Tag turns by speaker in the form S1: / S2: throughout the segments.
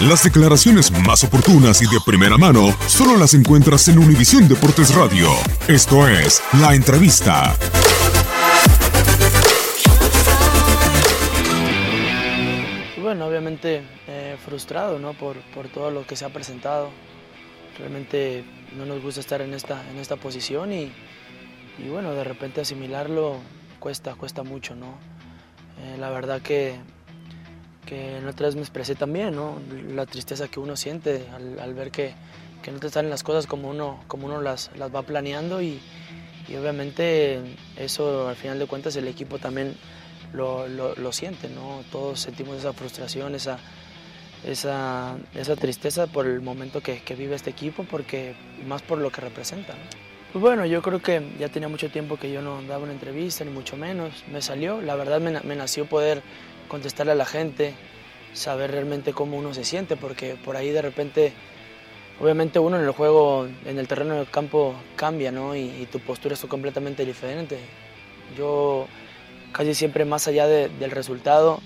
S1: Las declaraciones más oportunas y de primera mano solo las encuentras en Univisión Deportes Radio. Esto es La Entrevista.
S2: Bueno, obviamente eh, frustrado ¿no? por, por todo lo que se ha presentado. Realmente no nos gusta estar en esta, en esta posición y, bueno, de repente asimilarlo cuesta, cuesta mucho. ¿no? Eh, la verdad que que la otra vez me expresé también, ¿no? La tristeza que uno siente al, al ver que, que, no te salen las cosas como uno, como uno las, las va planeando y, y, obviamente eso al final de cuentas el equipo también lo, lo, lo, siente, ¿no? Todos sentimos esa frustración, esa, esa, esa tristeza por el momento que, que, vive este equipo, porque más por lo que representa. Pues bueno, yo creo que ya tenía mucho tiempo que yo no daba una entrevista, ni mucho menos. Me salió, la verdad me, me nació poder contestarle a la gente, saber realmente cómo uno se siente, porque por ahí de repente, obviamente uno en el juego, en el terreno del campo cambia, ¿no? Y, y tu postura es completamente diferente. Yo casi siempre más allá de, del resultado,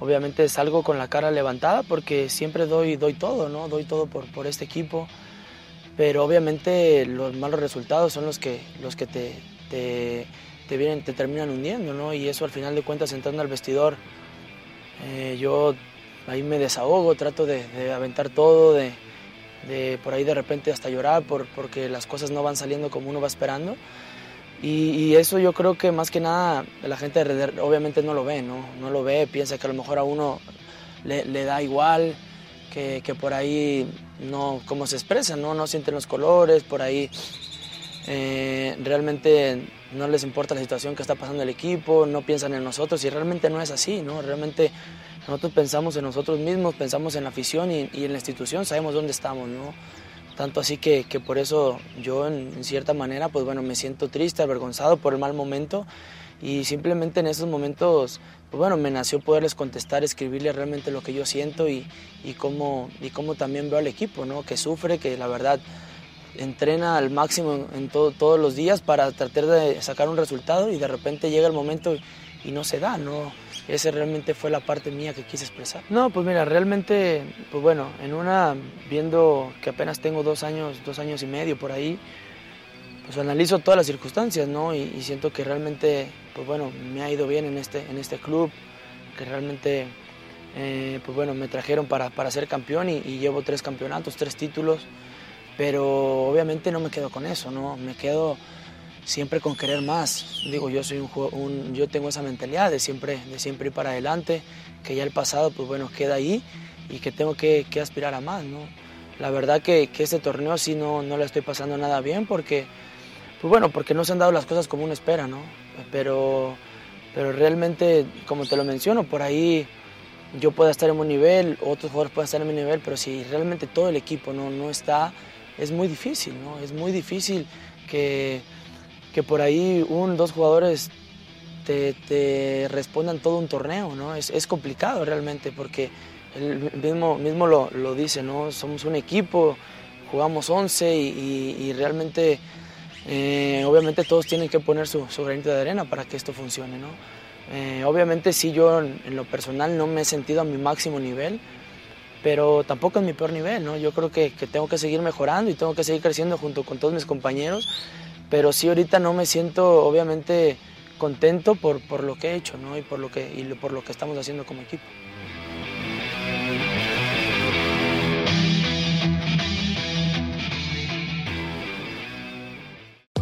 S2: obviamente salgo con la cara levantada porque siempre doy, doy todo, ¿no? Doy todo por, por este equipo, pero obviamente los malos resultados son los que, los que te, te, te, vienen, te terminan hundiendo, ¿no? Y eso al final de cuentas entrando al vestidor, eh, yo ahí me desahogo, trato de, de aventar todo, de, de, por ahí de repente hasta llorar por, porque las cosas no van saliendo como uno va esperando. Y, y, eso yo creo que más que nada la gente obviamente no lo ve, ¿no? No lo ve, piensa que a lo mejor a uno le, le da igual, que, que, por ahí no, como se expresa, ¿no? No sienten los colores, por ahí eh, realmente no les importa la situación que está pasando el equipo, no piensan en nosotros y realmente no es así, ¿no? Realmente nosotros pensamos en nosotros mismos, pensamos en la afición y, en la institución, sabemos dónde estamos, ¿no? Tanto así que, que por eso yo en, en, cierta manera, pues bueno, me siento triste, avergonzado por el mal momento y simplemente en esos momentos, pues bueno, me nació poderles contestar, escribirles realmente lo que yo siento y, y, cómo, y cómo también veo al equipo, ¿no? Que sufre, que la verdad entrena al máximo en, todo, todos los días para tratar de sacar un resultado y de repente llega el momento y no se da, ¿no? Esa realmente fue la parte mía que quise expresar. No, pues mira, realmente, pues bueno, en una, viendo que apenas tengo dos años, dos años y medio por ahí, pues analizo todas las circunstancias, ¿no? Y, y siento que realmente, pues bueno, me ha ido bien en este, en este club, que realmente, eh, pues bueno, me trajeron para, para ser campeón y, y llevo tres campeonatos, tres títulos, pero obviamente no me quedo con eso, ¿no? Me quedo siempre con querer más. Digo, yo soy un, yo tengo esa mentalidad de siempre, de siempre ir para adelante, que ya el pasado, pues bueno, queda ahí y que tengo que, aspirar a más, ¿no? La verdad que, que este torneo sí no, no le estoy pasando nada bien porque, pues bueno, porque no se han dado las cosas como uno espera, ¿no? Pero, pero realmente, como te lo menciono, por ahí yo puedo estar en un nivel, otros jugadores pueden estar en mi nivel, pero si realmente todo el equipo no, no está, es muy difícil, ¿no? Es muy difícil que, que por ahí un, dos jugadores te, te respondan todo un torneo, ¿no? Es, es complicado realmente porque él mismo, mismo lo, lo, dice, ¿no? Somos un equipo, jugamos 11 y, y, realmente, eh, obviamente todos tienen que poner su, su, granito de arena para que esto funcione, ¿no? Eh, obviamente sí, yo en, en, lo personal no me he sentido a mi máximo nivel, pero tampoco en mi peor nivel, ¿no? Yo creo que, que tengo que seguir mejorando y tengo que seguir creciendo junto con todos mis compañeros, pero sí ahorita no me siento, obviamente, contento por, por lo que he hecho, ¿no? Y por lo que, y por lo que estamos haciendo como equipo.